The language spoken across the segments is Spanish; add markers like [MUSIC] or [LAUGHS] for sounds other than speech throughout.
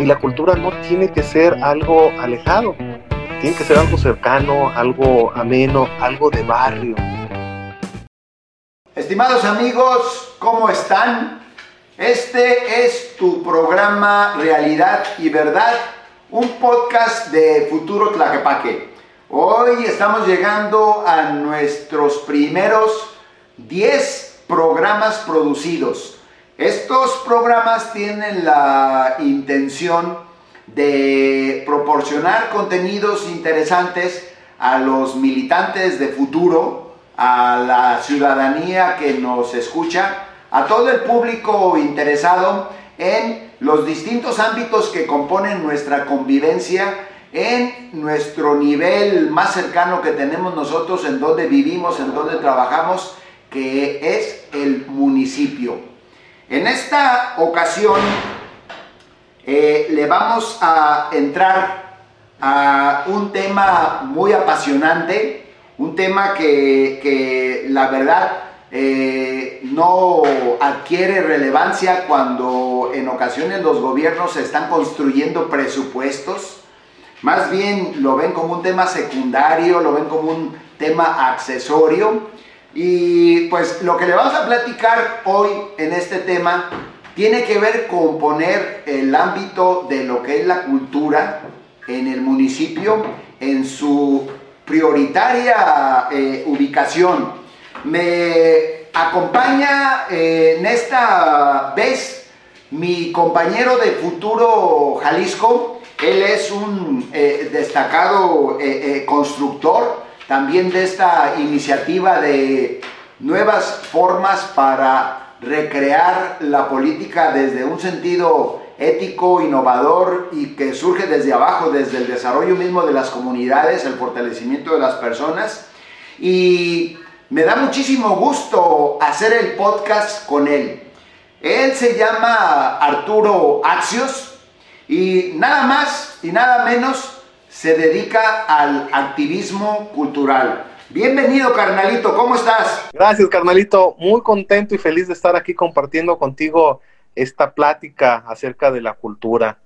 Y la cultura no tiene que ser algo alejado, tiene que ser algo cercano, algo ameno, algo de barrio. Estimados amigos, ¿cómo están? Este es tu programa Realidad y Verdad, un podcast de Futuro Tlaquepaque. Hoy estamos llegando a nuestros primeros 10 programas producidos. Estos programas tienen la intención de proporcionar contenidos interesantes a los militantes de futuro, a la ciudadanía que nos escucha, a todo el público interesado en los distintos ámbitos que componen nuestra convivencia, en nuestro nivel más cercano que tenemos nosotros, en donde vivimos, en donde trabajamos, que es el municipio. En esta ocasión eh, le vamos a entrar a un tema muy apasionante, un tema que, la verdad eh, no adquiere relevancia cuando en ocasiones los gobiernos están construyendo presupuestos, más bien lo ven como un tema secundario, lo ven como un tema accesorio y pues lo que le vamos a platicar hoy en este tema tiene que ver con poner el ámbito de lo que es la cultura en el municipio en su prioritaria eh, ubicación. Me acompaña eh, en esta vez mi compañero de Futuro Jalisco. Él es un eh, destacado constructor también de esta iniciativa de nuevas formas para recrear la política desde un sentido ético, innovador y que surge desde abajo, desde el desarrollo mismo de las comunidades, el fortalecimiento de las personas. Y me da muchísimo gusto hacer el podcast con él. Él se llama Arturo Axios y nada más y nada menos se dedica al activismo cultural. Bienvenido, carnalito, ¿cómo estás? Gracias, carnalito, muy contento y feliz de estar aquí compartiendo contigo esta plática acerca de la cultura.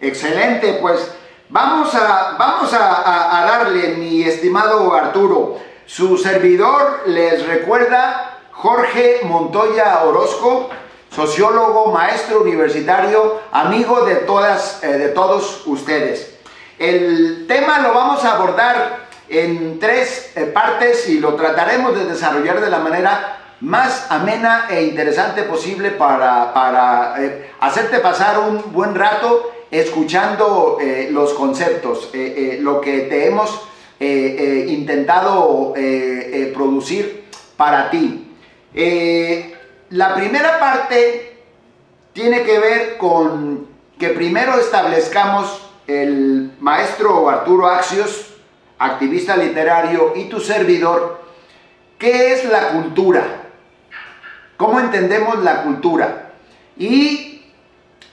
Excelente, pues vamos a, vamos a, darle, mi estimado Arturo. Su servidor les recuerda Jorge Montoya Orozco, sociólogo, maestro universitario, amigo de, todas, eh, de todos ustedes. El tema lo vamos a abordar en tres eh, partes y lo trataremos de desarrollar de la manera más amena e interesante posible para, eh, hacerte pasar un buen rato escuchando eh, los conceptos, lo que te hemos intentado producir para ti. la primera parte tiene que ver con que primero establezcamos el maestro Arturo Axios, activista literario, y tu servidor, ¿qué es la cultura? ¿Cómo entendemos la cultura? Y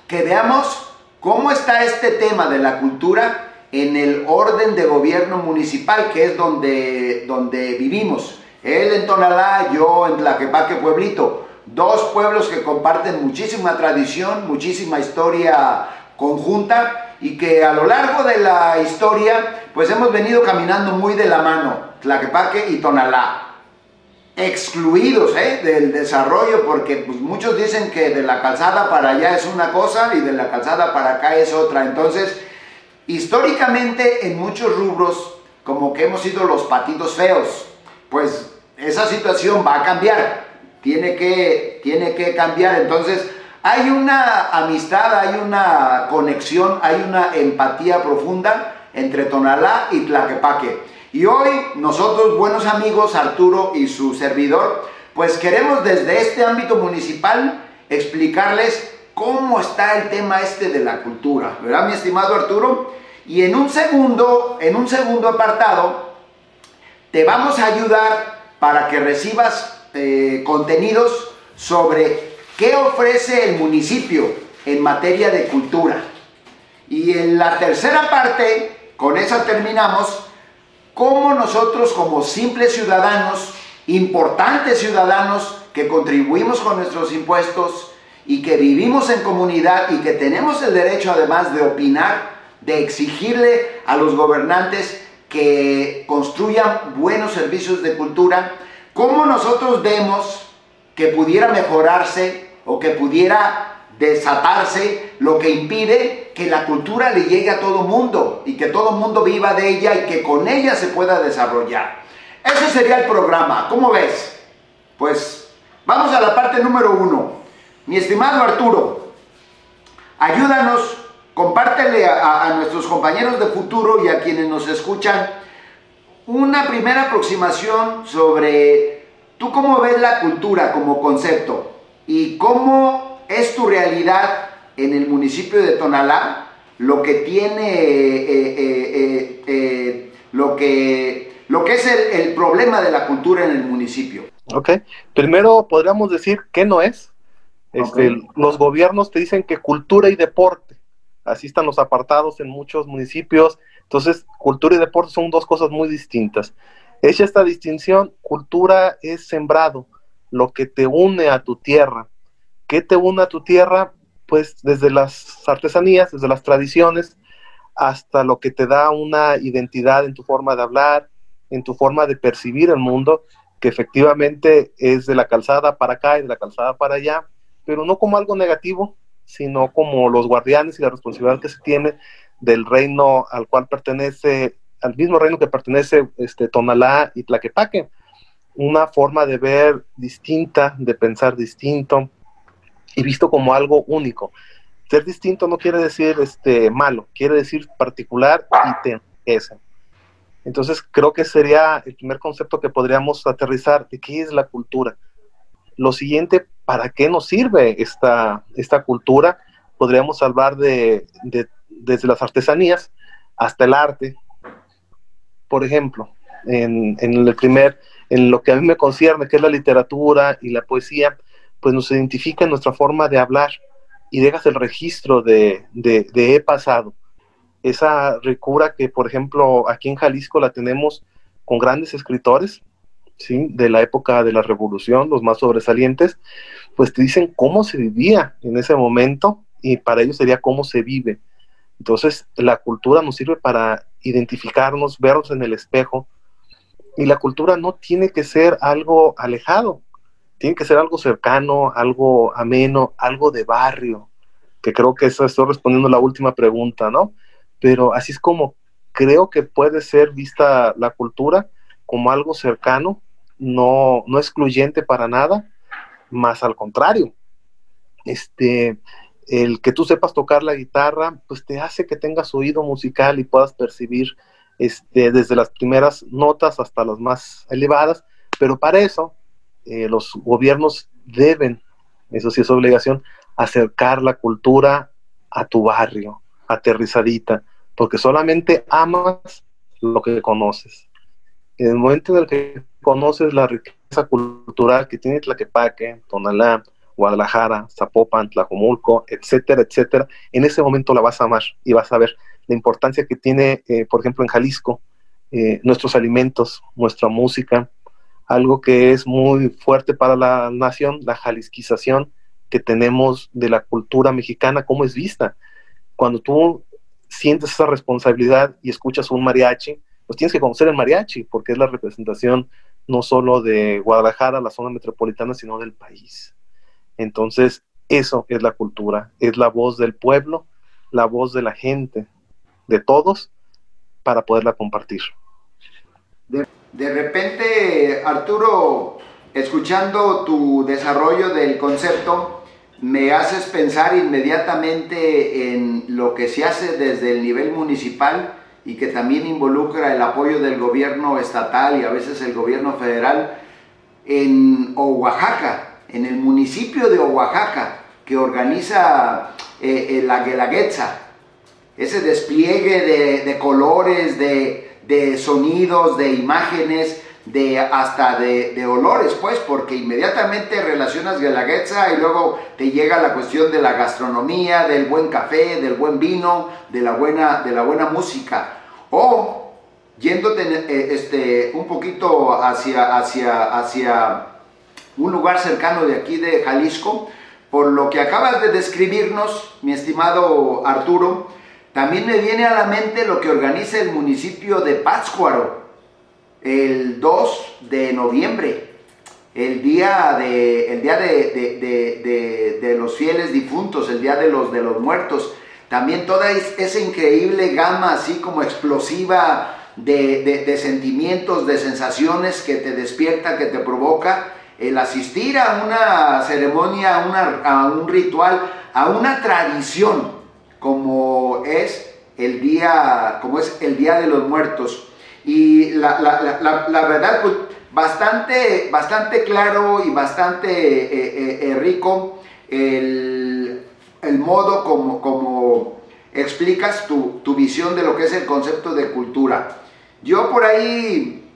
que veamos cómo está este tema de la cultura en el orden de gobierno municipal, que es donde, donde vivimos. Él en Tonalá, yo en Tlaquepaque Pueblito. Dos pueblos que comparten muchísima tradición, muchísima historia conjunta y que a lo largo de la historia pues hemos venido caminando muy de la mano, Tlaquepaque y Tonalá, excluidos ¿eh? del desarrollo porque pues, muchos dicen que de la calzada para allá es una cosa y de la calzada para acá es otra, entonces históricamente en muchos rubros como que hemos sido los patitos feos, pues esa situación va a cambiar, tiene que, tiene que cambiar, entonces hay una amistad, hay una conexión, hay una empatía profunda entre Tonalá y Tlaquepaque. Y hoy nosotros, buenos amigos, Arturo y su servidor, pues queremos desde este ámbito municipal explicarles cómo está el tema este de la cultura, ¿verdad, mi estimado Arturo? Y en un segundo, en un segundo apartado, te vamos a ayudar para que recibas eh, contenidos sobre ¿Qué ofrece el municipio en materia de cultura? Y en la tercera parte, con esa terminamos, cómo nosotros como simples ciudadanos, importantes ciudadanos que contribuimos con nuestros impuestos y que vivimos en comunidad y que tenemos el derecho además de opinar, de exigirle a los gobernantes que construyan buenos servicios de cultura, ¿cómo nosotros vemos que pudiera mejorarse o que pudiera desatarse lo que impide que la cultura le llegue a todo mundo y que todo mundo viva de ella y que con ella se pueda desarrollar? Ese sería el programa, ¿cómo ves? Pues vamos a la parte número uno. Mi estimado Arturo, ayúdanos, compártele a, nuestros compañeros de futuro y a quienes nos escuchan una primera aproximación sobre tú cómo ves la cultura como concepto y cómo es tu realidad en el municipio de Tonalá, lo que tiene, eh, eh, eh, lo, que, lo que es el, el problema de la cultura en el municipio. Ok, primero podríamos decir qué no es. Este, Los gobiernos te dicen que cultura y deporte, así están los apartados en muchos municipios. Entonces, cultura y deporte son dos cosas muy distintas. Hecha esta distinción, cultura es sembrado, lo que te une a tu tierra. ¿Qué te une a tu tierra? Pues desde las artesanías, desde las tradiciones, hasta lo que te da una identidad en tu forma de hablar, en tu forma de percibir el mundo, que efectivamente es de la calzada para acá y de la calzada para allá, pero no como algo negativo, sino como los guardianes y la responsabilidad que se tiene del reino al cual pertenece, al mismo reino que pertenece este, Tonalá y Tlaquepaque. Una forma de ver distinta, de pensar distinto y visto como algo único. Ser distinto no quiere decir este, malo, quiere decir particular y te enriquece. Entonces creo que sería el primer concepto que podríamos aterrizar de qué es la cultura. Lo siguiente, ¿para qué nos sirve esta, esta cultura? Podríamos hablar de, desde las artesanías hasta el arte. Por ejemplo, en, el primer, en lo que a mí me concierne, que es la literatura y la poesía, pues nos identifica nuestra forma de hablar y dejas el registro de, de, de he pasado. Esa ricura que, por ejemplo, aquí en Jalisco la tenemos con grandes escritores, ¿sí? de la época de la revolución, los más sobresalientes, pues te dicen cómo se vivía en ese momento y para ellos sería cómo se vive. Entonces, la cultura nos sirve para identificarnos, vernos en el espejo, y la cultura no tiene que ser algo alejado, tiene que ser algo cercano, algo ameno, algo de barrio, que creo que eso estoy respondiendo a la última pregunta, ¿no? Pero así es como creo que puede ser vista la cultura como algo cercano, no, no excluyente para nada, más al contrario. Este, el que tú sepas tocar la guitarra, pues te hace que tengas oído musical y puedas percibir este, desde las primeras notas hasta las más elevadas, pero para eso eh, los gobiernos deben, eso sí es obligación, acercar la cultura a tu barrio, aterrizadita, porque solamente amas lo que conoces. En el momento en el que conoces la riqueza cultural que tiene Tlaquepaque, Tonalá, Guadalajara, Zapopan, Tlajomulco, etcétera, etcétera, en ese momento la vas a amar y vas a ver la importancia que tiene, eh, por ejemplo, en Jalisco, eh, nuestros alimentos, nuestra música, algo que es muy fuerte para la nación, la jalisquización que tenemos de la cultura mexicana, cómo es vista. Cuando tú sientes esa responsabilidad y escuchas un mariachi, pues tienes que conocer el mariachi, porque es la representación no solo de Guadalajara, la zona metropolitana, sino del país. Entonces, eso es la cultura, es la voz del pueblo, la voz de la gente, de todos, para poderla compartir. De, repente, Arturo, escuchando tu desarrollo del concepto, me haces pensar inmediatamente en lo que se hace desde el nivel municipal y que también involucra el apoyo del gobierno estatal y a veces el gobierno federal en Oaxaca, en el municipio de Oaxaca, que organiza eh, eh, la Guelaguetza, ese despliegue de, colores, de, de sonidos, de imágenes, de hasta de, olores, pues, porque inmediatamente relacionas Guelaguetza y luego te llega la cuestión de la gastronomía, del buen café, del buen vino, de la buena, de la buena música. O yéndote eh, este, un poquito hacia, hacia, hacia un lugar cercano de aquí de Jalisco, por lo que acabas de describirnos, mi estimado Arturo, también me viene a la mente lo que organiza el municipio de Pátzcuaro el 2 de noviembre, el día de, el día de, los fieles difuntos, el día de los, de los muertos. También toda esa increíble gama así como explosiva de, sentimientos, de sensaciones que te despierta, que te provoca el asistir a una ceremonia, a, un ritual, a una tradición, como es el día, como es el Día de los Muertos. Y la, verdad, pues, bastante, bastante claro y bastante eh, eh, eh, rico el, modo como, como explicas tu, tu, visión de lo que es el concepto de cultura. Yo por ahí,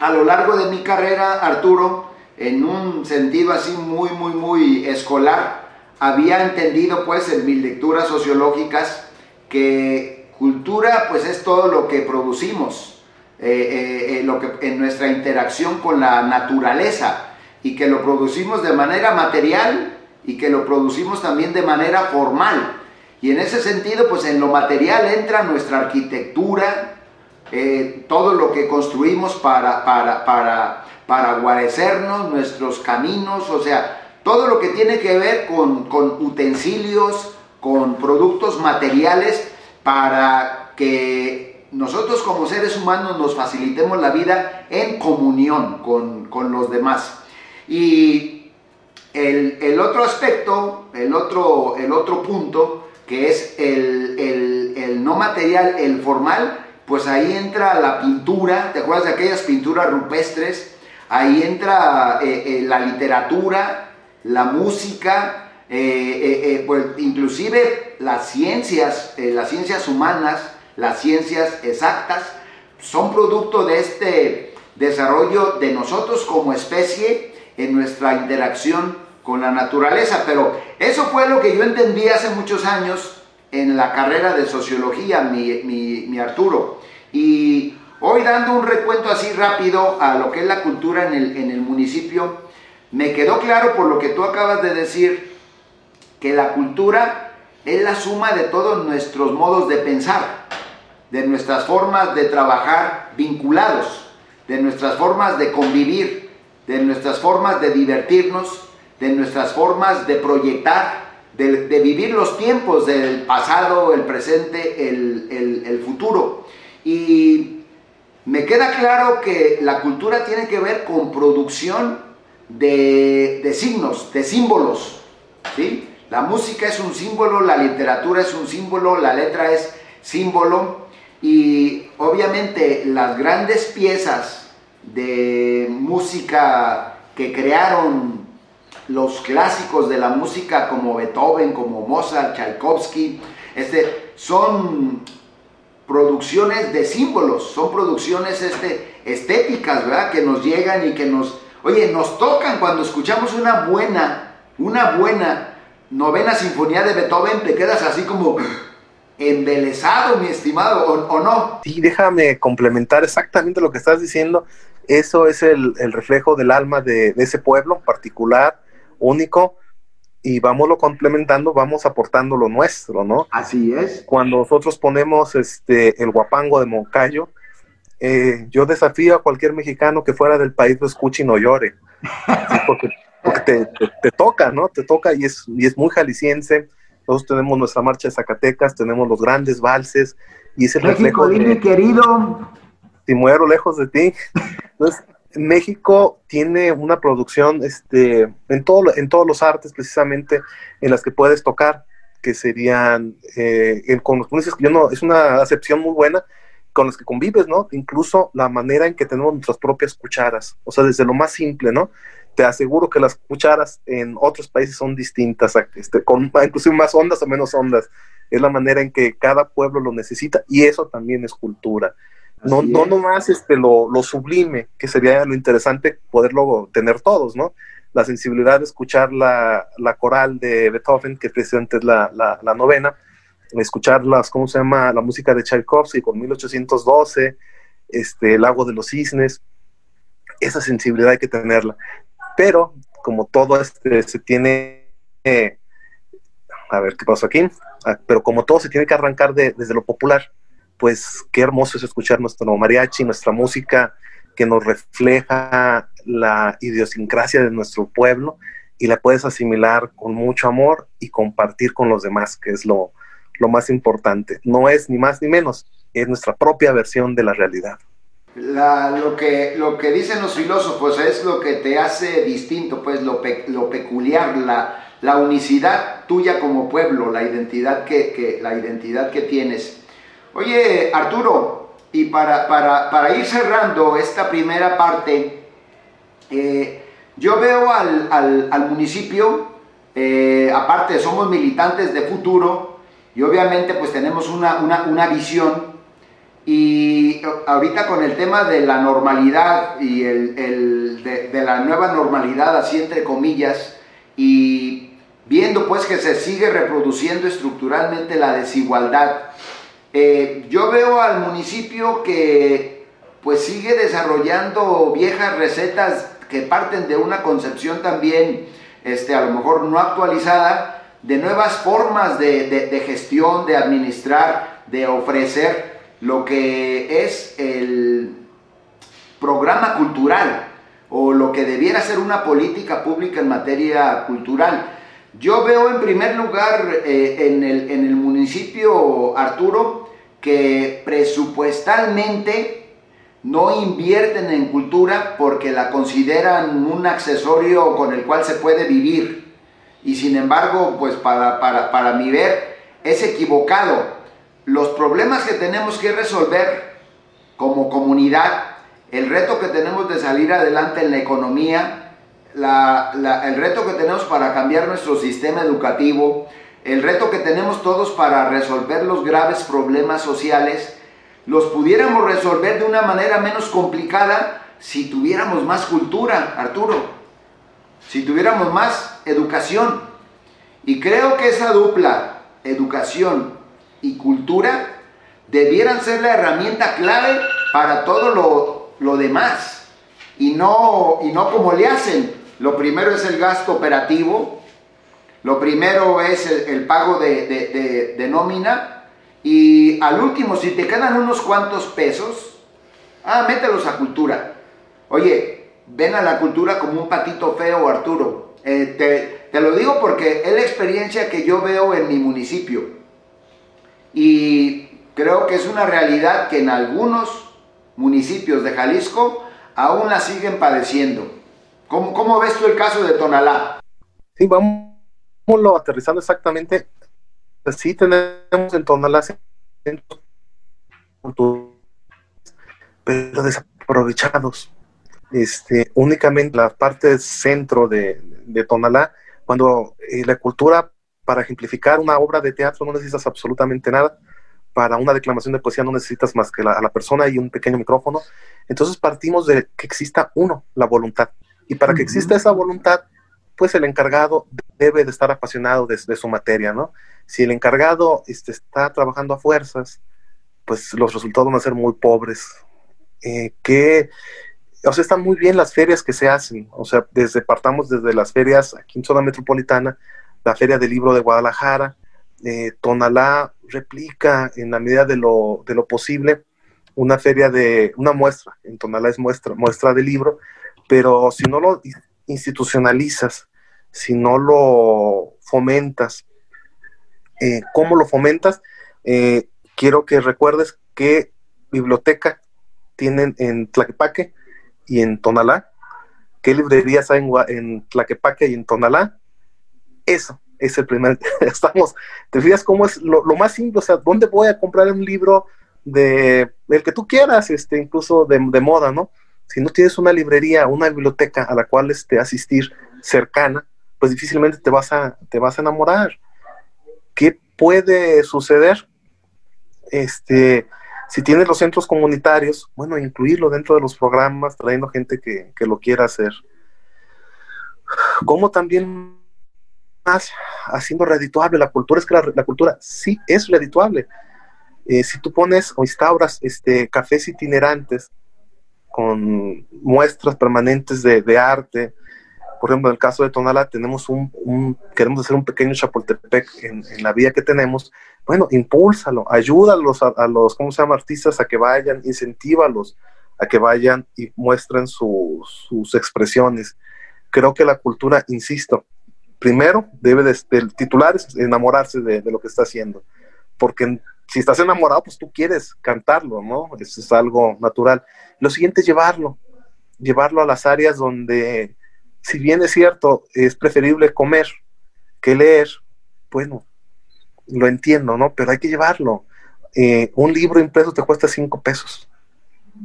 a lo largo de mi carrera, Arturo, en un sentido así muy, muy, muy escolar, había entendido pues en mis lecturas sociológicas que cultura pues es todo lo que producimos, eh, eh, eh, lo que, en nuestra interacción con la naturaleza y que lo producimos de manera material y que lo producimos también de manera formal. Y en ese sentido pues en lo material entra nuestra arquitectura, todo lo que construimos para, para, para para guarecernos, nuestros caminos, o sea, todo lo que tiene que ver con, utensilios, con productos materiales, para que nosotros como seres humanos nos facilitemos la vida en comunión con, los demás. Y el, otro aspecto, el otro, el otro punto, que es el, el no material, el formal, pues ahí entra la pintura, ¿te acuerdas de aquellas pinturas rupestres? Ahí entra eh, eh, la literatura, la música, eh, pues, inclusive las ciencias, las ciencias humanas, las ciencias exactas, son producto de este desarrollo de nosotros como especie en nuestra interacción con la naturaleza. Pero eso fue lo que yo entendí hace muchos años en la carrera de sociología, mi Arturo. Y Hoy dando un recuento así rápido a lo que es la cultura en el, municipio, me quedó claro por lo que tú acabas de decir, que la cultura es la suma de todos nuestros modos de pensar, de nuestras formas de trabajar vinculados, de nuestras formas de convivir, de nuestras formas de divertirnos, de nuestras formas de proyectar, de, vivir los tiempos del pasado, el presente, el, el futuro. Y me queda claro que la cultura tiene que ver con producción de, signos, de símbolos. ¿sí? La música es un símbolo, la literatura es un símbolo, la letra es símbolo y obviamente las grandes piezas de música que crearon los clásicos de la música como Beethoven, como Mozart, Tchaikovsky, este, son producciones de símbolos, son producciones este, estéticas, ¿verdad? Que nos llegan y que nos, oye, nos tocan cuando escuchamos una buena, una buena novena sinfonía de Beethoven, te quedas así como embelesado, mi estimado, ¿o, no? Sí, déjame complementar exactamente lo que estás diciendo. Eso es el, reflejo del alma de, de ese pueblo particular, único y vámoslo complementando, vamos aportando lo nuestro, ¿no? Así es. Cuando nosotros ponemos este el guapango de Moncayo, eh, yo desafío a cualquier mexicano que fuera del país lo escuche y no llore, porque, te, toca, ¿no? Te toca y es, y es muy jalisciense. Nosotros tenemos nuestra marcha de Zacatecas, tenemos los grandes valses y es el México, dime, querido. Si muero lejos de ti. Entonces, México tiene una producción este, en, todo, en todos los artes precisamente en las que puedes tocar, que serían, eh, con los yo no, es una acepción muy buena con las que convives, ¿no? Incluso la manera en que tenemos nuestras propias cucharas, o sea, desde lo más simple, ¿no? Te aseguro que las cucharas en otros países son distintas, este, con [LAUGHS] inclusive más ondas o menos ondas. Es la manera en que cada pueblo lo necesita y eso también es cultura no, no nomás este, lo, lo, sublime, que sería lo interesante poderlo tener todos, ¿no? La sensibilidad de escuchar la, la coral de Beethoven, que precisamente es la, la, novena, escuchar las, ¿cómo se llama? La música de Tchaikovsky con 1812, este, El Lago de los Cisnes, esa sensibilidad hay que tenerla. Pero, como todo este, se tiene a ver qué pasó aquí, ah, pero como todo se tiene que arrancar desde lo popular, pues qué hermoso es escuchar nuestro mariachi, nuestra música que nos refleja la idiosincrasia de nuestro pueblo y la puedes asimilar con mucho amor y compartir con los demás, que es lo, lo más importante. No es ni más ni menos, es nuestra propia versión de la realidad. lo, que, lo que dicen los filósofos es lo que te hace distinto, pues lo, lo peculiar, la, la unicidad tuya como pueblo, la identidad que, la identidad que tienes. Oye, Arturo, y para, para, ir cerrando esta primera parte, eh, yo veo al, municipio, eh, aparte somos militantes de futuro, y obviamente pues tenemos una, una, visión, y ahorita con el tema de la normalidad y el, de, de la nueva normalidad, así entre comillas, y viendo pues que se sigue reproduciendo estructuralmente la desigualdad, eh, yo veo al municipio que pues sigue desarrollando viejas recetas que parten de una concepción también, este, a lo mejor no actualizada, de nuevas formas de, de gestión, de administrar, de ofrecer lo que es el programa cultural o lo que debiera ser una política pública en materia cultural. Yo veo en primer lugar eh, en, el, municipio Arturo que presupuestalmente no invierten en cultura porque la consideran un accesorio con el cual se puede vivir. Y sin embargo, pues para, para, para mi ver, es equivocado. Los problemas que tenemos que resolver como comunidad, el reto que tenemos de salir adelante en la economía, el reto que tenemos para cambiar nuestro sistema educativo, el reto que tenemos todos para resolver los graves problemas sociales, los pudiéramos resolver de una manera menos complicada si tuviéramos más cultura, Arturo, si tuviéramos más educación. Y creo que esa dupla, educación y cultura, debieran ser la herramienta clave para todo lo, lo demás. Y no, y no como le hacen, lo primero es el gasto operativo, lo primero es el, pago de, nómina y al último, si te quedan unos cuantos pesos, ah, mételos a cultura. Oye, ven a la cultura como un patito feo, Arturo. Eh, te lo digo porque es la experiencia que yo veo en mi municipio. Y creo que es una realidad que en algunos municipios de Jalisco aún la siguen padeciendo. ¿Cómo, ves tú el caso de Tonalá? Sí, vamos aterrizando exactamente. Sí tenemos en Tonalá pero desaprovechados. Este, únicamente la parte centro de, Tonalá, cuando eh, la cultura, para ejemplificar una obra de teatro no necesitas absolutamente nada, para una declamación de poesía no necesitas más que la, a la persona y un pequeño micrófono. Entonces partimos de que exista uno, la voluntad. Y para que exista esa voluntad, pues el encargado debe de estar apasionado de, su materia, ¿no? Si el encargado este, está trabajando a fuerzas, pues los resultados van a ser muy pobres. Eh, que, o sea, están muy bien las ferias que se hacen, o sea, desde, partamos desde las ferias aquí en zona metropolitana, la Feria del Libro de Guadalajara, eh, Tonalá replica en la medida de lo, de lo posible una feria de, una muestra, en Tonalá es muestra, muestra de libro, pero si no lo institucionalizas, si no lo fomentas, eh, ¿cómo lo fomentas? Eh, quiero que recuerdes que biblioteca tienen en Tlaquepaque y en Tonalá. ¿Qué librerías hay en, Tlaquepaque y en Tonalá? Eso es el primer. [LAUGHS] Estamos, ¿te fijas cómo es lo, más simple? O sea, ¿dónde voy a comprar un libro de el que tú quieras, este, incluso de, de moda, ¿no? si no tienes una librería, una biblioteca a la cual este, asistir cercana, pues difícilmente te vas a, te vas a enamorar. ¿Qué puede suceder? Este, si tienes los centros comunitarios, bueno, incluirlo dentro de los programas, trayendo gente que, lo quiera hacer. Como también más haciendo redituable la cultura, es que la, cultura sí es redituable. Eh, si tú pones o instauras este, cafés itinerantes, con muestras permanentes de, arte, Por ejemplo, en el caso de Tonala tenemos un, queremos hacer un pequeño Chapultepec en, la vía que tenemos. Bueno, impúlsalo, ayúdalos a, a, los, ¿cómo se llama? Artistas a que vayan, incentívalos a que vayan y muestren sus expresiones. Creo que la cultura, insisto, primero debe de, el titular enamorarse de, de, lo que está haciendo, porque si estás enamorado, pues tú quieres cantarlo, ¿no? Eso es algo natural. Lo siguiente es llevarlo, llevarlo a las áreas donde si bien es cierto, es preferible comer que leer, bueno, lo entiendo, ¿no? Pero hay que llevarlo. Eh, un libro impreso te cuesta cinco pesos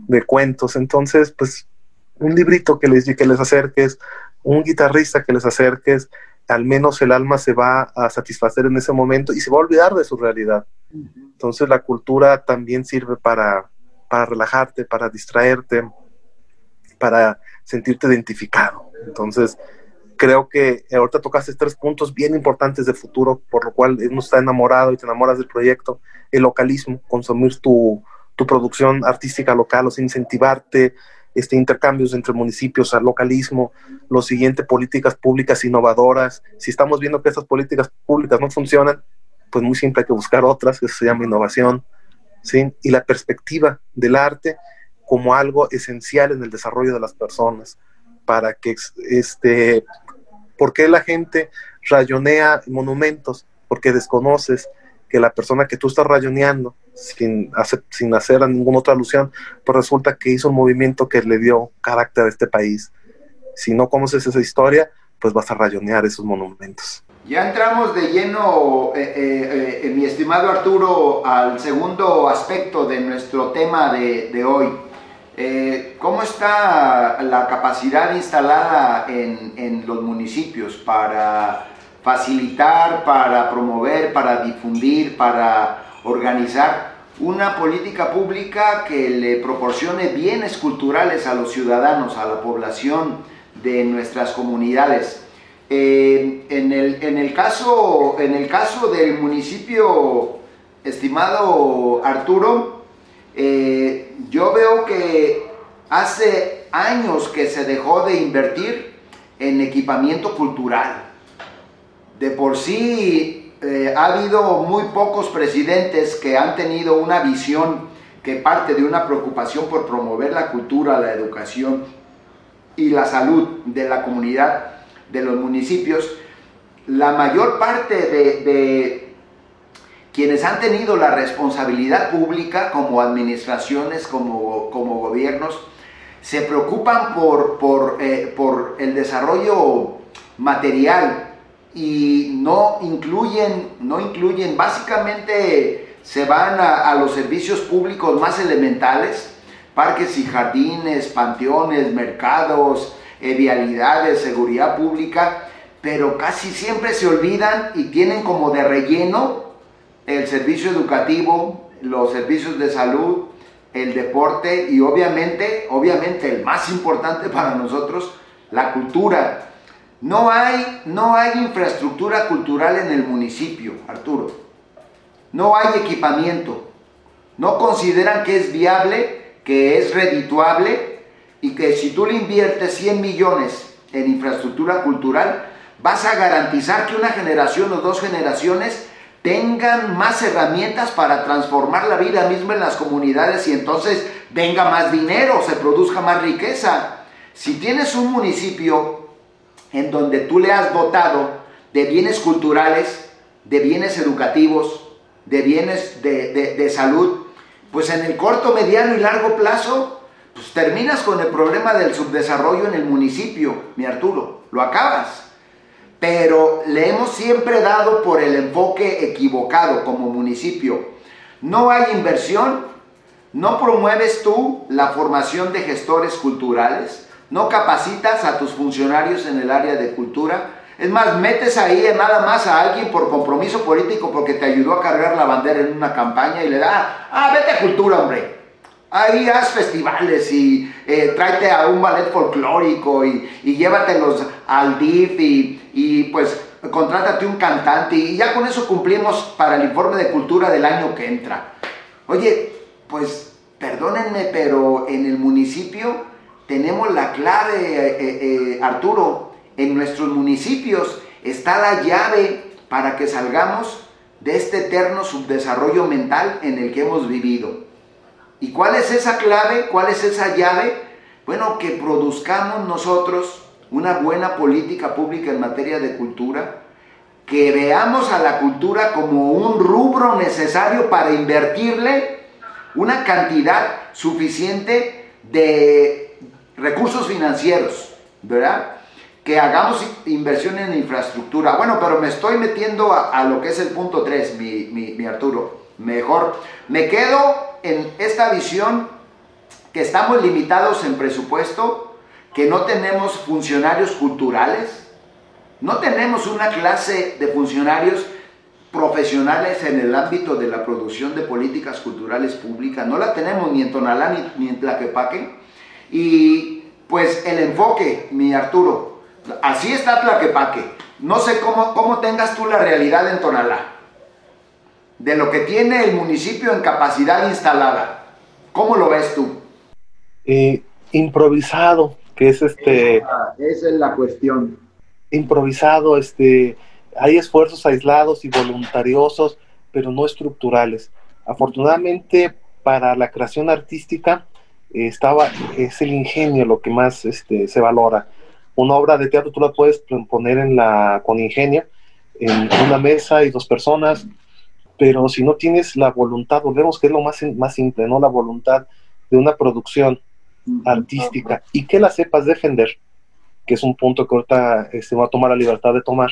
de cuentos, entonces, pues, un librito que les, que les acerques, un guitarrista que les acerques, al menos el alma se va a satisfacer en ese momento y se va a olvidar de su realidad. Entonces la cultura también sirve para, para relajarte, para distraerte, para sentirte identificado. Entonces, creo que ahorita tocaste tres puntos bien importantes de futuro, por lo cual uno está enamorado y te enamoras del proyecto. El localismo, consumir tu, tu producción artística local, o sea, incentivarte, este, intercambios entre municipios al localismo. Lo siguiente, políticas públicas innovadoras. Si estamos viendo que estas políticas públicas no funcionan, pues muy simple hay que buscar otras, eso se llama innovación. ¿sí? Y la perspectiva del arte como algo esencial en el desarrollo de las personas para que, este, ¿por qué la gente rayonea monumentos? Porque desconoces que la persona que tú estás rayoneando, sin hacer, sin hacer ninguna otra alusión, pues resulta que hizo un movimiento que le dio carácter a este país. Si no conoces esa historia, pues vas a rayonear esos monumentos. Ya entramos de lleno, eh, eh, eh, mi estimado Arturo, al segundo aspecto de nuestro tema de, de hoy eh, ¿Cómo está la capacidad instalada en, los municipios para facilitar, para promover, para difundir, para organizar una política pública que le proporcione bienes culturales a los ciudadanos, a la población de nuestras comunidades? Eh, en, el, en, el caso, en el caso del municipio, estimado Arturo, eh, yo veo que hace años que se dejó de invertir en equipamiento cultural. De por sí eh, ha habido muy pocos presidentes que han tenido una visión que parte de una preocupación por promover la cultura, la educación y la salud de la comunidad, de los municipios. La mayor parte de quienes han tenido la responsabilidad pública como administraciones, como, como gobiernos, se preocupan por, por, eh, por, el desarrollo material y no incluyen, no incluyen, básicamente se van a, los servicios públicos más elementales, parques y jardines, panteones, mercados, eh, vialidades, seguridad pública, pero casi siempre se olvidan y tienen como de relleno el servicio educativo, los servicios de salud, el deporte y obviamente, obviamente el más importante [LAUGHS] para nosotros, la cultura. No hay, no hay infraestructura cultural en el municipio, Arturo. No hay equipamiento. No consideran que es viable, que es redituable y que si tú le inviertes 100 millones en infraestructura cultural, vas a garantizar que una generación o dos generaciones tengan más herramientas para transformar la vida misma en las comunidades y entonces venga más dinero, se produzca más riqueza. Si tienes un municipio en donde tú le has dotado de bienes culturales, de bienes educativos, de bienes de, salud, pues en el corto, mediano y largo plazo, pues terminas con el problema del subdesarrollo en el municipio, mi Arturo, lo acabas pero le hemos siempre dado por el enfoque equivocado como municipio. No hay inversión, no promueves tú la formación de gestores culturales, no capacitas a tus funcionarios en el área de cultura. Es más, metes ahí nada más a alguien por compromiso político porque te ayudó a cargar la bandera en una campaña y le da, ah, vete a cultura, hombre. Ahí haz festivales y eh, tráete a un ballet folclórico y, y llévatelos al DIF y, y, pues contrátate un cantante y ya con eso cumplimos para el informe de cultura del año que entra. Oye, pues perdónenme, pero en el municipio tenemos la clave, eh, eh, Arturo, en nuestros municipios está la llave para que salgamos de este eterno subdesarrollo mental en el que hemos vivido. ¿Y cuál es esa clave? ¿Cuál es esa llave? Bueno, que produzcamos nosotros una buena política pública en materia de cultura, que veamos a la cultura como un rubro necesario para invertirle una cantidad suficiente de recursos financieros, ¿verdad? Que hagamos inversión en infraestructura. Bueno, pero me estoy metiendo a, lo que es el punto 3, mi, mi Arturo. Mejor, me quedo en esta visión que estamos limitados en presupuesto, que no tenemos funcionarios culturales, no tenemos una clase de funcionarios profesionales en el ámbito de la producción de políticas culturales públicas, no la tenemos ni en Tonalá ni, en Tlaquepaque. Y pues el enfoque, mi Arturo, así está Tlaquepaque. No sé cómo, cómo tengas tú la realidad en Tonalá, de lo que tiene el municipio en capacidad instalada. ¿Cómo lo ves tú? Eh, improvisado, que es este... Esa, esa es la cuestión. Improvisado, este hay esfuerzos aislados y voluntariosos, pero no estructurales. Afortunadamente, para la creación artística, eh, estaba, es el ingenio lo que más este, se valora. Una obra de teatro tú la puedes poner en la, con ingenio, en una mesa y dos personas, pero si no tienes la voluntad, volvemos que es lo más, más simple, ¿no? La voluntad de una producción artística y que la sepas defender, que es un punto que ahorita se este, va a tomar la libertad de tomar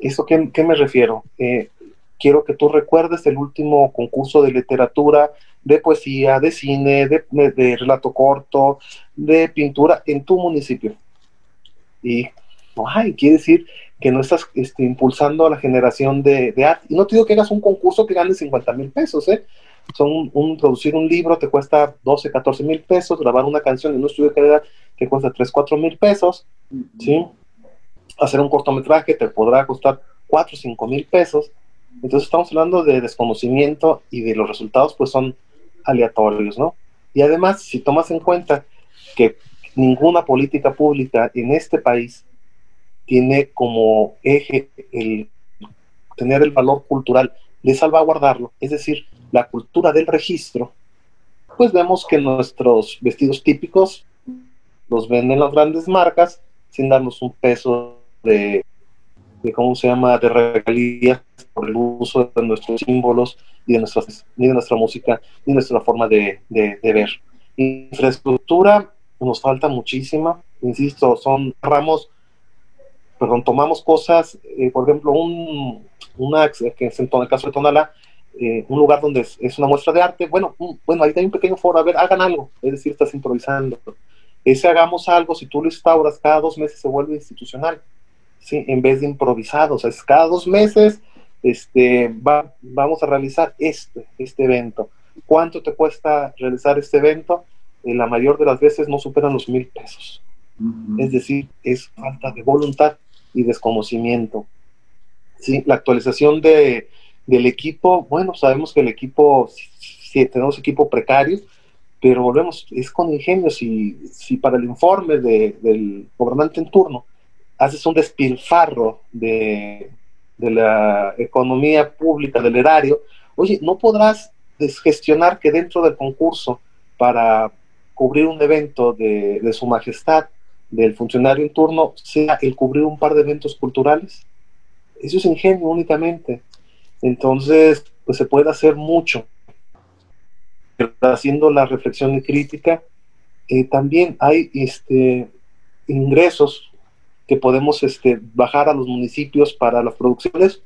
¿Eso qué, qué me refiero? Eh, quiero que tú recuerdes el último concurso de literatura, de poesía, de cine, de, relato corto, de pintura en tu municipio. Y, ay, quiere decir que no estás este, impulsando a la generación de, arte. Y no te digo que hagas un concurso que gane 50 mil pesos, ¿eh? Son un, producir un libro te cuesta 12, 14 mil pesos, grabar una canción en un estudio de calidad te cuesta 3, 4 mil pesos, ¿sí? hacer un cortometraje te podrá costar 4 o 5 mil pesos. Entonces estamos hablando de desconocimiento y de los resultados pues son aleatorios, ¿no? Y además, si tomas en cuenta que ninguna política pública en este país tiene como eje el tener el valor cultural de salvaguardarlo, es decir, la cultura del registro, pues vemos que nuestros vestidos típicos los venden las grandes marcas sin darnos un peso de, ¿cómo se llama?, de regalías por el uso de nuestros símbolos y de, de nuestra música, ni de nuestra forma de, de, ver. Infraestructura nos falta muchísima, insisto, son ramos, perdón, tomamos cosas, eh, por ejemplo, un, una, que es en el caso de Tonalá, eh, un lugar donde es, una muestra de arte, bueno, bueno, ahí hay un pequeño foro, a ver, hagan algo, es decir, estás improvisando. Ese hagamos algo, si tú lo instauras cada dos meses se vuelve institucional. ¿sí? en vez de improvisado. O sea, es cada dos meses este, va, vamos a realizar este, este evento. ¿Cuánto te cuesta realizar este evento? Eh, la mayor de las veces no superan los mil pesos. Es decir, es falta de voluntad y desconocimiento. La actualización de, del equipo, bueno, sabemos que el equipo, si, tenemos equipo precario, pero volvemos, es con ingenio. Si, si para el informe de, del gobernante en turno haces un despilfarro de, la economía pública, del erario, oye, no podrás gestionar que dentro del concurso para cubrir un evento de, de, su majestad, del funcionario en turno, sea el cubrir un par de eventos culturales. Eso es ingenio únicamente. Entonces, pues se puede hacer mucho. Pero haciendo la reflexión crítica, eh, también hay este, ingresos que podemos este, bajar a los municipios para las producciones.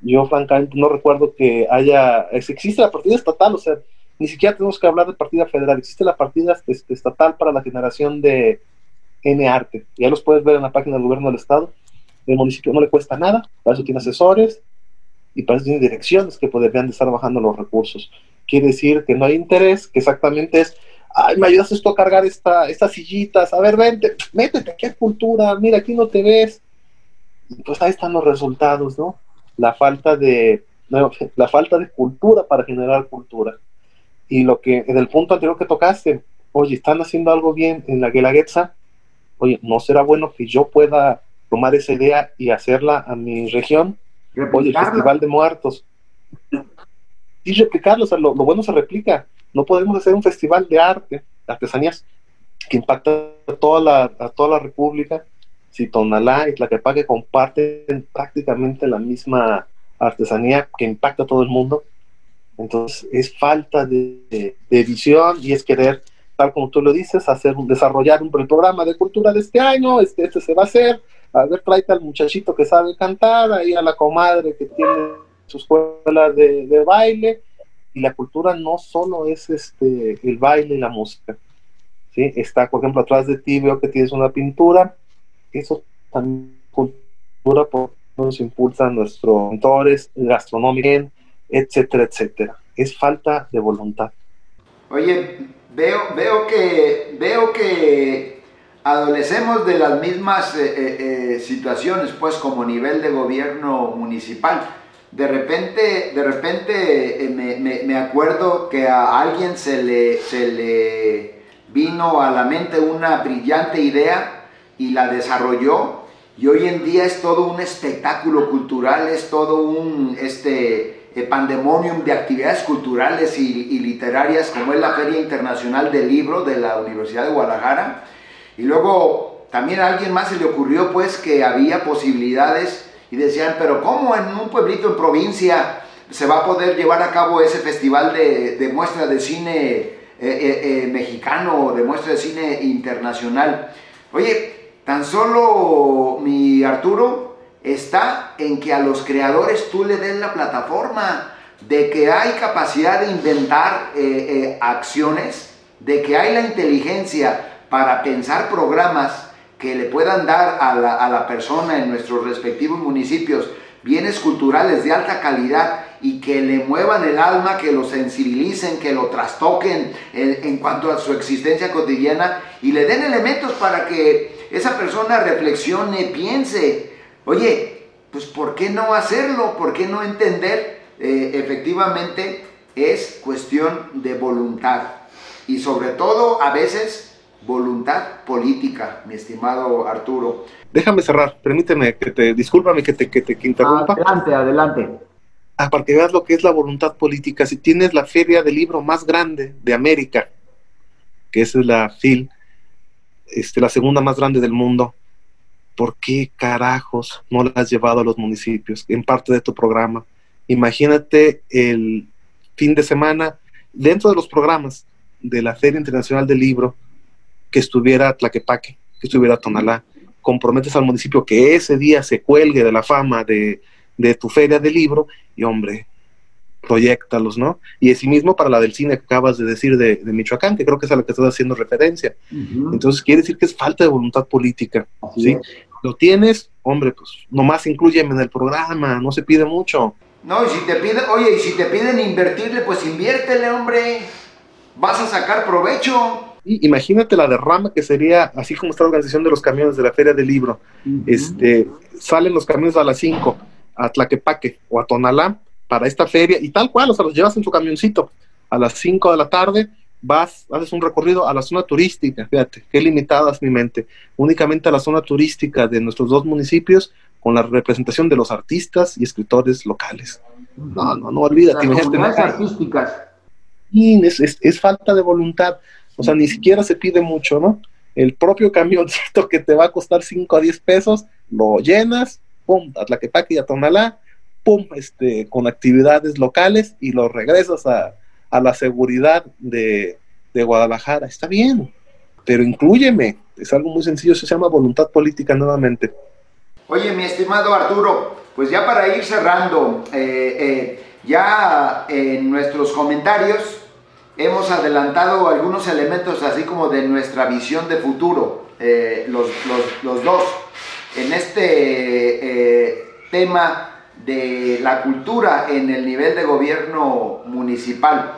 Yo francamente no recuerdo que haya, existe la partida estatal, o sea, ni siquiera tenemos que hablar de partida federal, existe la partida este, estatal para la generación de N-Arte. Ya los puedes ver en la página del gobierno del estado. El municipio no le cuesta nada, para eso tiene asesores y para eso tiene direcciones que podrían estar bajando los recursos. Quiere decir que no hay interés, que exactamente es ay, me ayudas esto a cargar esta, estas sillitas, a ver, vente, métete aquí a cultura, mira, aquí no te ves. pues ahí están los resultados, ¿no? La falta de, la falta de cultura para generar cultura. Y lo que, en el punto anterior que tocaste, oye, están haciendo algo bien en la Guelaguetza, oye, ¿no será bueno que yo pueda tomar esa idea y hacerla a mi región? Oye, el Festival de Muertos. Y replicarlo, o sea, lo, bueno se replica. No podemos hacer un festival de arte, de artesanías, que impacta a toda la, a toda la República, si Tonalá y Tlaquepaque comparten prácticamente la misma artesanía que impacta a todo el mundo. Entonces es falta de, visión y es querer, tal como tú lo dices, hacer desarrollar un programa de cultura de este año, este, este se va a hacer, a ver, tráete al muchachito que sabe cantar, ahí a la comadre que tiene su escuela de, baile, y la cultura no solo es este el baile y la música, ¿sí? Está, por ejemplo, atrás de ti veo que tienes una pintura, eso también cultura nos impulsa nuestros mentores gastronómicos, etcétera, etcétera. Es falta de voluntad. Oye, veo, veo que veo que adolecemos de las mismas eh, eh, eh, situaciones, pues como nivel de gobierno municipal. De repente, de repente me, me, me, acuerdo que a alguien se le, se le vino a la mente una brillante idea y la desarrolló y hoy en día es todo un espectáculo cultural, es todo un este, eh, pandemonium de actividades culturales y, literarias como es la Feria Internacional del Libro de la Universidad de Guadalajara. Y luego también a alguien más se le ocurrió pues que había posibilidades y decían, pero ¿cómo en un pueblito en provincia se va a poder llevar a cabo ese festival de, de muestra de cine eh, eh, mexicano, de muestra de cine internacional? Oye, Tan solo, mi Arturo, está en que a los creadores tú le den la plataforma, de que hay capacidad de inventar eh, eh, acciones, de que hay la inteligencia para pensar programas que le puedan dar a la, a la persona en nuestros respectivos municipios bienes culturales de alta calidad y que le muevan el alma, que lo sensibilicen, que lo trastoquen en, en, cuanto a su existencia cotidiana y le den elementos para que esa persona reflexione, piense, oye, pues ¿por qué no hacerlo? ¿Por qué no entender? Eh, efectivamente es cuestión de voluntad y sobre todo a veces voluntad política, mi estimado Arturo. Déjame cerrar, permíteme que te, discúlpame que te, que te interrumpa. Adelante, adelante. Para que veas lo que es la voluntad política, si tienes la feria del libro más grande de América, que es la FIL, este, la segunda más grande del mundo, ¿por qué carajos no la has llevado a los municipios en parte de tu programa? Imagínate el fin de semana, dentro de los programas de la Feria Internacional del Libro, que estuviera Tlaquepaque, que estuviera Tonalá. Comprometes al municipio que ese día se cuelgue de la fama de, tu feria de libro y, hombre, proyectalos, ¿no? Y asimismo para la del cine que acabas de decir de, Michoacán, que creo que es a la que estás haciendo referencia. Entonces quiere decir que es falta de voluntad política, ¿sí? Lo tienes, hombre, pues nomás incluyeme en el programa, no se pide mucho. No, y si te piden, oye, y si te piden invertirle, pues inviértele, hombre. Vas a sacar provecho imagínate la derrama que sería, así como está la organización de los camiones de la Feria del Libro. este, salen los camiones a las 5 a Tlaquepaque o a Tonalá para esta feria y tal cual, o sea, los llevas en tu camioncito. A las 5 de la tarde vas, haces un recorrido a la zona turística, fíjate, qué limitada es mi mente, únicamente a la zona turística de nuestros dos municipios con la representación de los artistas y escritores locales. No, no, no olvídate. Las artísticas. Es, es, es falta de voluntad. O sea, ni siquiera se pide mucho, ¿no? El propio camioncito que te va a costar 5 a 10 pesos, lo llenas, pum, a Tlaquepaque y a Tonalá, pum, este, con actividades locales y lo regresas a, la seguridad de, Guadalajara. Está bien, pero incluyeme. Es algo muy sencillo, se llama voluntad política nuevamente. Oye, mi estimado Arturo, pues ya para ir cerrando, eh, eh, ya en nuestros comentarios hemos adelantado algunos elementos así como de nuestra visión de futuro, eh, los, dos, en este tema de la cultura en el nivel de gobierno municipal.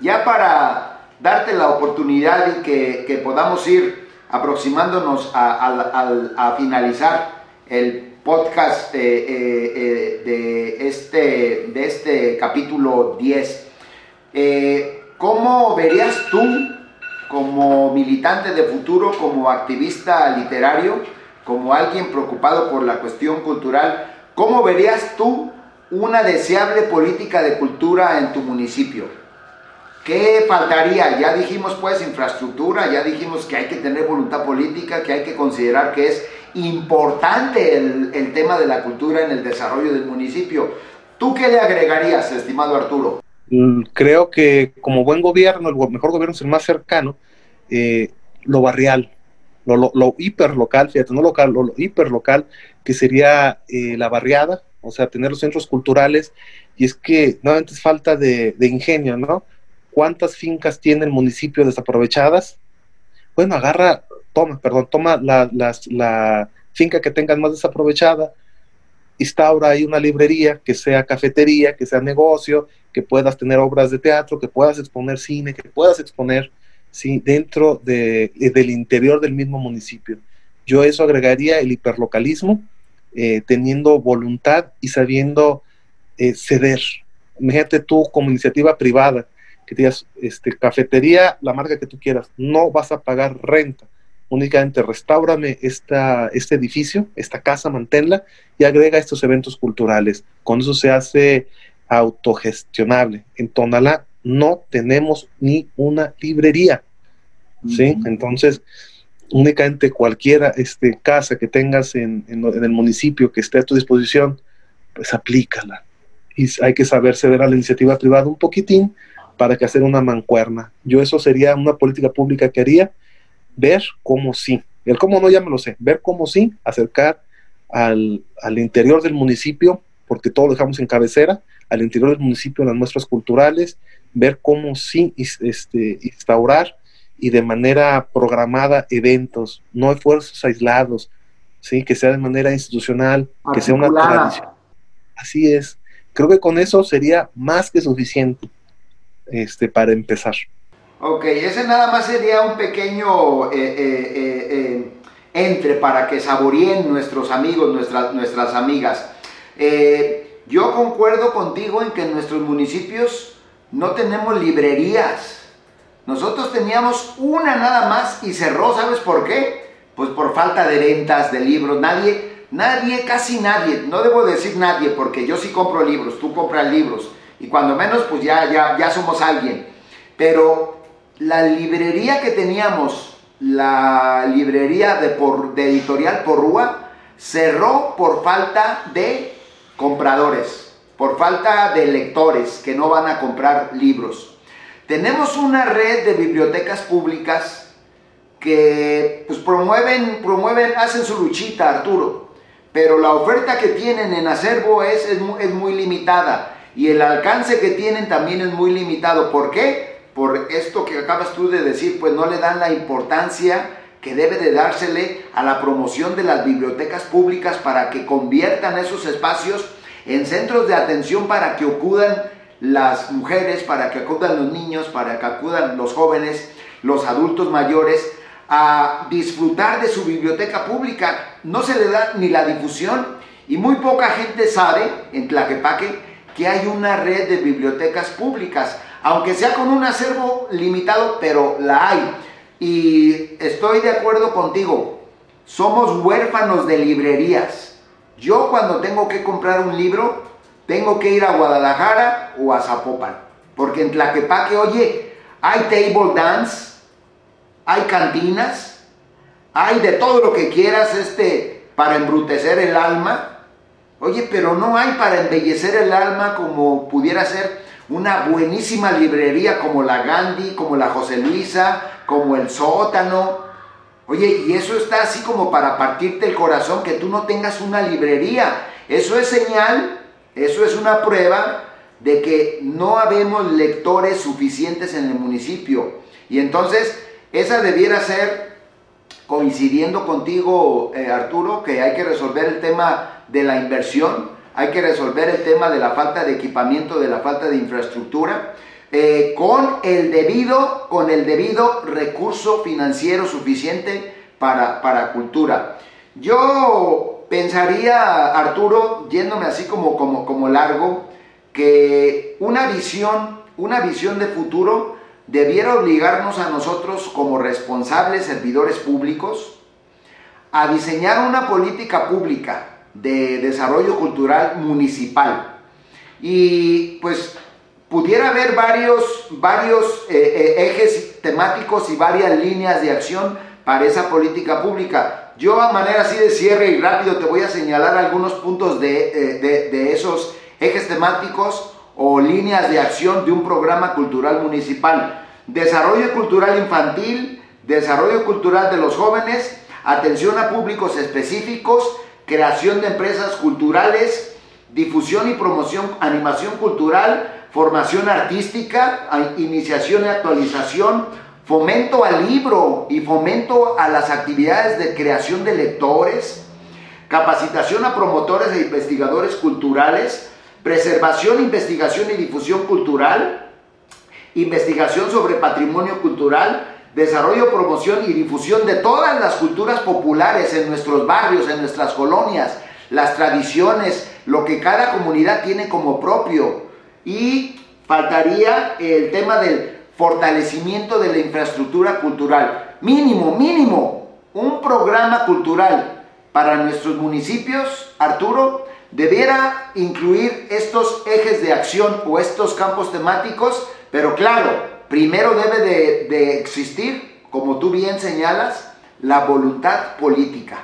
Ya para darte la oportunidad y que, podamos ir aproximándonos a, finalizar el podcast eh, de, este, de este capítulo 10. ¿Cómo verías tú como militante de futuro, como activista literario, como alguien preocupado por la cuestión cultural, ¿cómo verías tú una deseable política de cultura en tu municipio? ¿Qué faltaría? Ya dijimos pues infraestructura, ya dijimos que hay que tener voluntad política, que hay que considerar que es importante el, tema de la cultura en el desarrollo del municipio. ¿Tú qué le agregarías, estimado Arturo? Mm, creo que como buen gobierno, el mejor gobierno es el más cercano, eh, lo barrial, lo, lo, lo, hiperlocal, fíjate, no local, lo, hiperlocal, que sería eh, la barriada, o sea, tener los centros culturales, y es que nuevamente es falta de, ingenio, ¿no? ¿Cuántas fincas tiene el municipio desaprovechadas? Bueno, agarra, toma, perdón, toma la, finca que tengas más desaprovechada, instaura ahí una librería que sea cafetería, que sea negocio, que puedas tener obras de teatro, que puedas exponer cine, que puedas exponer ¿sí? dentro de, del interior del mismo municipio. Yo eso agregaría el hiperlocalismo, eh, teniendo voluntad y sabiendo eh, ceder. Imagínate tú como iniciativa privada, que digas, este, cafetería, la marca que tú quieras, no vas a pagar renta, únicamente restaurame esta, este edificio, esta casa, manténla y agrega estos eventos culturales. Con eso se hace autogestionable. En Tonalá no tenemos ni una librería. ¿sí? Entonces, únicamente cualquier este, casa que tengas en, en, en, el municipio que esté a tu disposición, pues aplícala. Y hay que saber ceder a la iniciativa privada un poquitín para que hacer una mancuerna. Yo eso sería una política pública que haría, ver cómo sí. El cómo no ya me lo sé, ver cómo sí, acercar al, al interior del municipio, porque todo lo dejamos en cabecera, al interior del municipio las muestras culturales, ver cómo sí este, instaurar y de manera programada eventos, no esfuerzos aislados, ¿sí? que sea de manera institucional, Articulada. que sea una tradición. Así es. Creo que con eso sería más que suficiente este, para empezar. Ok, ese nada más sería un pequeño eh, eh, eh, entre para que saboreen nuestros amigos, nuestras, nuestras amigas. yo concuerdo contigo en que en nuestros municipios no tenemos librerías. Nosotros teníamos una nada más y cerró, ¿sabes por qué? Pues por falta de ventas de libros. Nadie, nadie, casi nadie, no debo decir nadie porque yo sí compro libros, tú compras libros y cuando menos pues ya, ya, ya somos alguien. Pero la librería que teníamos, la librería de, por, de editorial Porrúa, cerró por falta de compradores, por falta de lectores que no van a comprar libros. Tenemos una red de bibliotecas públicas que pues, promueven, promueven, hacen su luchita, Arturo, pero la oferta que tienen en acervo es, es, es muy limitada y el alcance que tienen también es muy limitado. ¿Por qué? Por esto que acabas tú de decir, pues no le dan la importancia que debe de dársele a la promoción de las bibliotecas públicas para que conviertan esos espacios en centros de atención para que acudan las mujeres, para que acudan los niños, para que acudan los jóvenes, los adultos mayores a disfrutar de su biblioteca pública. No se le da ni la difusión y muy poca gente sabe en Tlaquepaque que hay una red de bibliotecas públicas, aunque sea con un acervo limitado, pero la hay. Y estoy de acuerdo contigo, somos huérfanos de librerías. Yo cuando tengo que comprar un libro, tengo que ir a Guadalajara o a Zapopan. Porque en Tlaquepaque, oye, hay table dance, hay cantinas, hay de todo lo que quieras este, para embrutecer el alma. Oye, pero no hay para embellecer el alma como pudiera ser una buenísima librería como la Gandhi, como la José Luisa, como el Sótano. Oye, y eso está así como para partirte el corazón que tú no tengas una librería. Eso es señal eso es una prueba de que no habemos lectores suficientes en el municipio. Y entonces, esa debiera ser, coincidiendo contigo, eh, Arturo, que hay que resolver el tema de la inversión, hay que resolver el tema de la falta de equipamiento, de la falta de infraestructura, eh, con, el debido, con el debido recurso financiero suficiente para, para cultura. Yo pensaría, Arturo, yéndome así como, como, como largo, que una visión, una visión de futuro debiera obligarnos a nosotros como responsables servidores públicos a diseñar una política pública de desarrollo cultural municipal. Y pues pudiera haber varios, varios eh, eh, ejes temáticos y varias líneas de acción para esa política pública. Yo a manera así de cierre y rápido te voy a señalar algunos puntos de, eh, de, de esos ejes temáticos o líneas de acción de un programa cultural municipal. Desarrollo cultural infantil, desarrollo cultural de los jóvenes, atención a públicos específicos, creación de empresas culturales, difusión y promoción, animación cultural, formación artística, iniciación y actualización, fomento al libro y fomento a las actividades de creación de lectores, capacitación a promotores e investigadores culturales, preservación, investigación y difusión cultural, investigación sobre patrimonio cultural, desarrollo, promoción y difusión de todas las culturas populares en nuestros barrios, en nuestras colonias, las tradiciones, lo que cada comunidad tiene como propio. Y faltaría el tema del fortalecimiento de la infraestructura cultural. Mínimo, mínimo, un programa cultural para nuestros municipios, Arturo, debiera incluir estos ejes de acción o estos campos temáticos, pero claro, primero debe de, existir, como tú bien señalas, la voluntad política.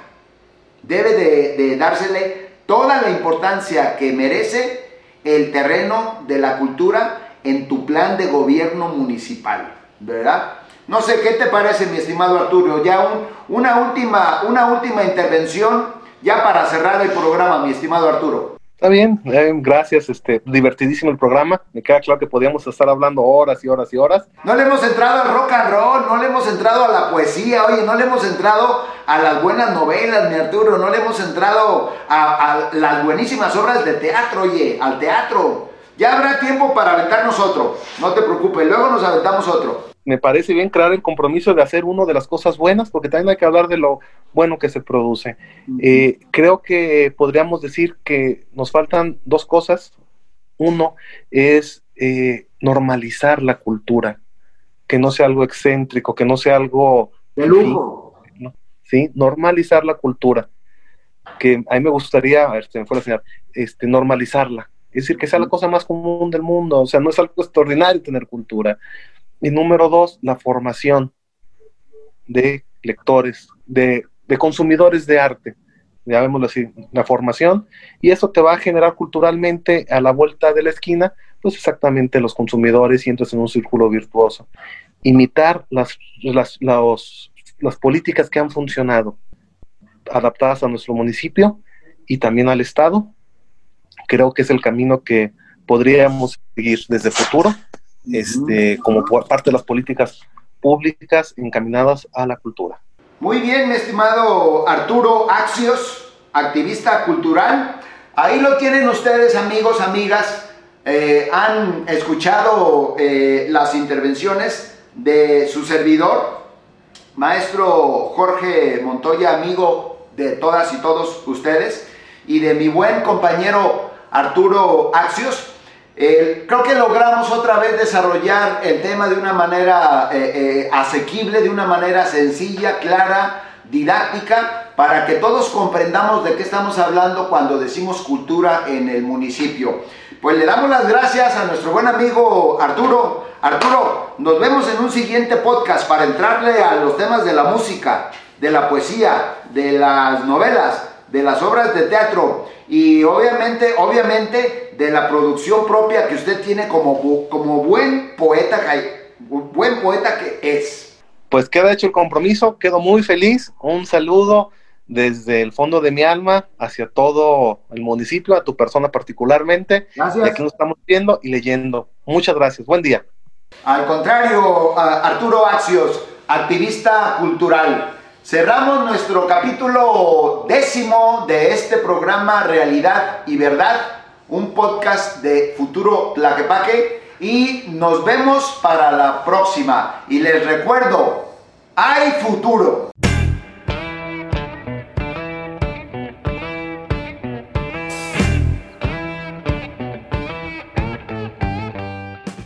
Debe de, dársele toda la importancia que merece el terreno de la cultura en tu plan de gobierno municipal, ¿verdad? No sé qué te parece, mi estimado Arturo. Ya una, última, una última intervención ya para cerrar el programa, mi estimado Arturo. Está bien, eh, gracias, este, divertidísimo el programa. Me queda claro que podríamos estar hablando horas y horas y horas. No le hemos entrado al rock and roll, no le hemos entrado a la poesía, oye, no le hemos entrado a las buenas novelas, mi Arturo, no le hemos entrado a, a las buenísimas obras de teatro, oye, al teatro. Ya habrá tiempo para aventarnos otro, no te preocupes, luego nos aventamos otro me parece bien crear el compromiso de hacer uno de las cosas buenas, porque también hay que hablar de lo bueno que se produce. Eh, creo que podríamos decir que nos faltan dos cosas. Uno es eh, normalizar la cultura, que no sea algo excéntrico, que no sea algo... De lujo. Sí, normalizar la cultura. Que a mí me gustaría, a ver, se me fue la este, normalizarla. Es decir, que sea la cosa más común del mundo. O sea, no es algo extraordinario tener cultura. Y número dos, la formación de lectores, de, consumidores de arte, llamémoslo así, la formación, y eso te va a generar culturalmente a la vuelta de la esquina, pues exactamente los consumidores y entras en un círculo virtuoso. Imitar las, las, las políticas que han funcionado, adaptadas a nuestro municipio y también al Estado, creo que es el camino que podríamos seguir desde futuro este, como parte de las políticas públicas encaminadas a la cultura. Muy bien, mi estimado Arturo Axios, activista cultural. Ahí lo tienen ustedes, amigos, amigas. Eh, han escuchado eh, las intervenciones de su servidor, maestro Jorge Montoya, amigo de todas y todos ustedes, y de mi buen compañero Arturo Axios creo que logramos otra vez desarrollar el tema de una manera eh, eh, asequible, de una manera sencilla, clara, didáctica, para que todos comprendamos de qué estamos hablando cuando decimos cultura en el municipio. Pues le damos las gracias a nuestro buen amigo Arturo. Arturo, nos vemos en un siguiente podcast para entrarle a los temas de la música, de la poesía, de las novelas, de las obras de teatro y obviamente, obviamente de la producción propia que usted tiene como, como buen poeta, buen poeta que es. Pues queda hecho el compromiso, quedo muy feliz, un saludo desde el fondo de mi alma hacia todo el municipio, a tu persona particularmente, gracias. aquí nos estamos viendo y leyendo. Muchas gracias, buen día. Al contrario, Arturo Axios, activista cultural. Cerramos nuestro capítulo décimo de este programa Realidad y Verdad, un podcast de Futuro Tlaquepaque y nos vemos para la próxima. Y les recuerdo, hay futuro.